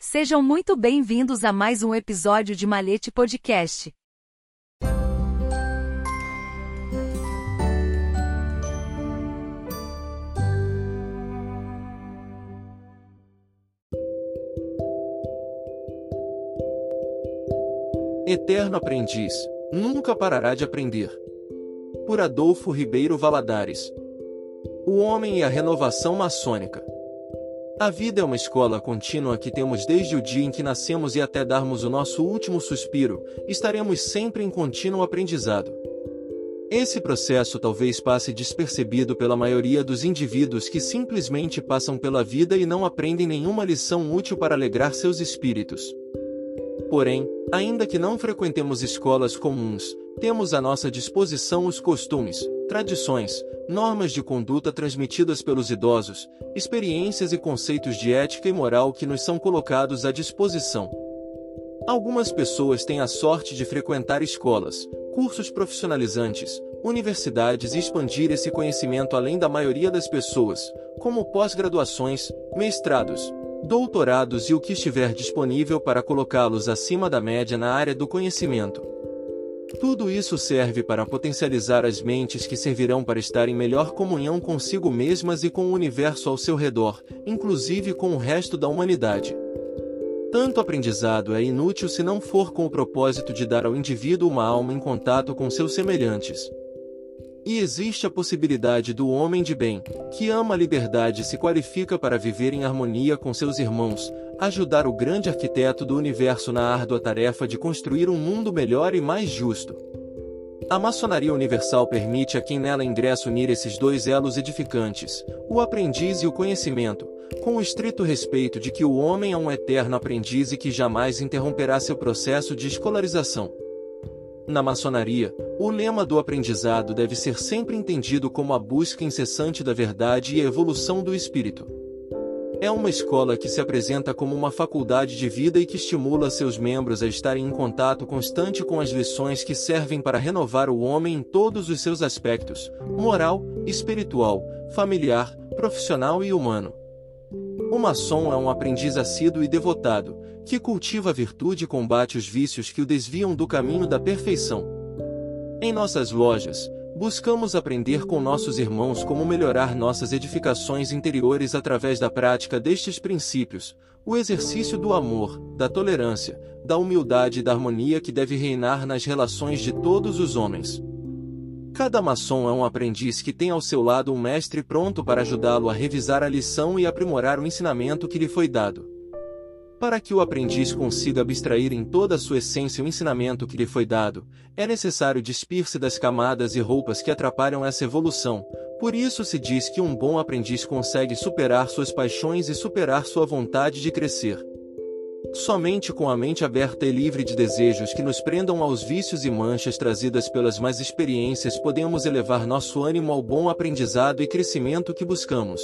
Sejam muito bem-vindos a mais um episódio de Malete Podcast. Eterno aprendiz, nunca parará de aprender. Por Adolfo Ribeiro Valadares. O homem e a renovação maçônica. A vida é uma escola contínua que temos desde o dia em que nascemos e até darmos o nosso último suspiro, estaremos sempre em contínuo aprendizado. Esse processo talvez passe despercebido pela maioria dos indivíduos que simplesmente passam pela vida e não aprendem nenhuma lição útil para alegrar seus espíritos. Porém, ainda que não frequentemos escolas comuns, temos à nossa disposição os costumes, tradições, normas de conduta transmitidas pelos idosos, experiências e conceitos de ética e moral que nos são colocados à disposição. Algumas pessoas têm a sorte de frequentar escolas, cursos profissionalizantes, universidades e expandir esse conhecimento além da maioria das pessoas, como pós-graduações, mestrados, doutorados e o que estiver disponível para colocá-los acima da média na área do conhecimento. Tudo isso serve para potencializar as mentes que servirão para estar em melhor comunhão consigo mesmas e com o universo ao seu redor, inclusive com o resto da humanidade. Tanto aprendizado é inútil se não for com o propósito de dar ao indivíduo uma alma em contato com seus semelhantes. E existe a possibilidade do homem de bem, que ama a liberdade e se qualifica para viver em harmonia com seus irmãos, ajudar o grande arquiteto do universo na árdua tarefa de construir um mundo melhor e mais justo. A maçonaria universal permite a quem nela ingressa unir esses dois elos edificantes, o aprendiz e o conhecimento, com o estrito respeito de que o homem é um eterno aprendiz e que jamais interromperá seu processo de escolarização. Na maçonaria, o lema do aprendizado deve ser sempre entendido como a busca incessante da verdade e a evolução do espírito. É uma escola que se apresenta como uma faculdade de vida e que estimula seus membros a estarem em contato constante com as lições que servem para renovar o homem em todos os seus aspectos moral, espiritual, familiar, profissional e humano. O maçom é um aprendiz assíduo e devotado, que cultiva a virtude e combate os vícios que o desviam do caminho da perfeição. Em nossas lojas, buscamos aprender com nossos irmãos como melhorar nossas edificações interiores através da prática destes princípios, o exercício do amor, da tolerância, da humildade e da harmonia que deve reinar nas relações de todos os homens. Cada maçom é um aprendiz que tem ao seu lado um mestre pronto para ajudá-lo a revisar a lição e aprimorar o ensinamento que lhe foi dado. Para que o aprendiz consiga abstrair em toda a sua essência o ensinamento que lhe foi dado, é necessário despir-se das camadas e roupas que atrapalham essa evolução. Por isso se diz que um bom aprendiz consegue superar suas paixões e superar sua vontade de crescer. Somente com a mente aberta e livre de desejos que nos prendam aos vícios e manchas trazidas pelas más experiências podemos elevar nosso ânimo ao bom aprendizado e crescimento que buscamos.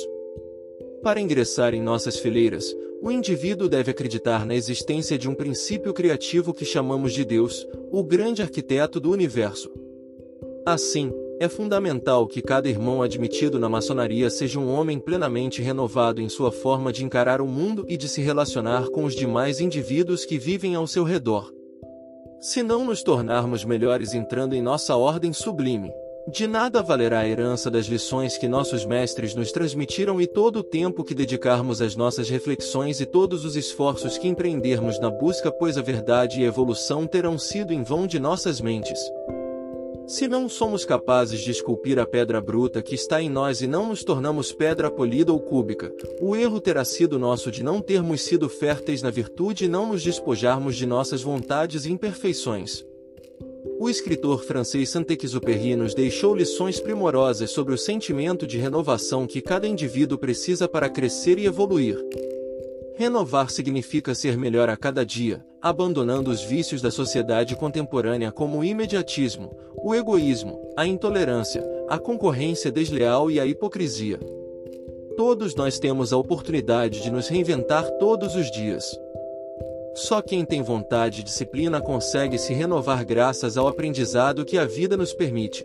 Para ingressar em nossas fileiras, o indivíduo deve acreditar na existência de um princípio criativo que chamamos de Deus, o grande arquiteto do universo. Assim, é fundamental que cada irmão admitido na maçonaria seja um homem plenamente renovado em sua forma de encarar o mundo e de se relacionar com os demais indivíduos que vivem ao seu redor. Se não nos tornarmos melhores entrando em nossa ordem sublime, de nada valerá a herança das lições que nossos mestres nos transmitiram e todo o tempo que dedicarmos às nossas reflexões e todos os esforços que empreendermos na busca, pois a verdade e a evolução terão sido em vão de nossas mentes. Se não somos capazes de esculpir a pedra bruta que está em nós e não nos tornamos pedra polida ou cúbica, o erro terá sido nosso de não termos sido férteis na virtude e não nos despojarmos de nossas vontades e imperfeições. O escritor francês Saint-Exupéry nos deixou lições primorosas sobre o sentimento de renovação que cada indivíduo precisa para crescer e evoluir. Renovar significa ser melhor a cada dia, abandonando os vícios da sociedade contemporânea como o imediatismo, o egoísmo, a intolerância, a concorrência desleal e a hipocrisia. Todos nós temos a oportunidade de nos reinventar todos os dias. Só quem tem vontade e disciplina consegue se renovar graças ao aprendizado que a vida nos permite.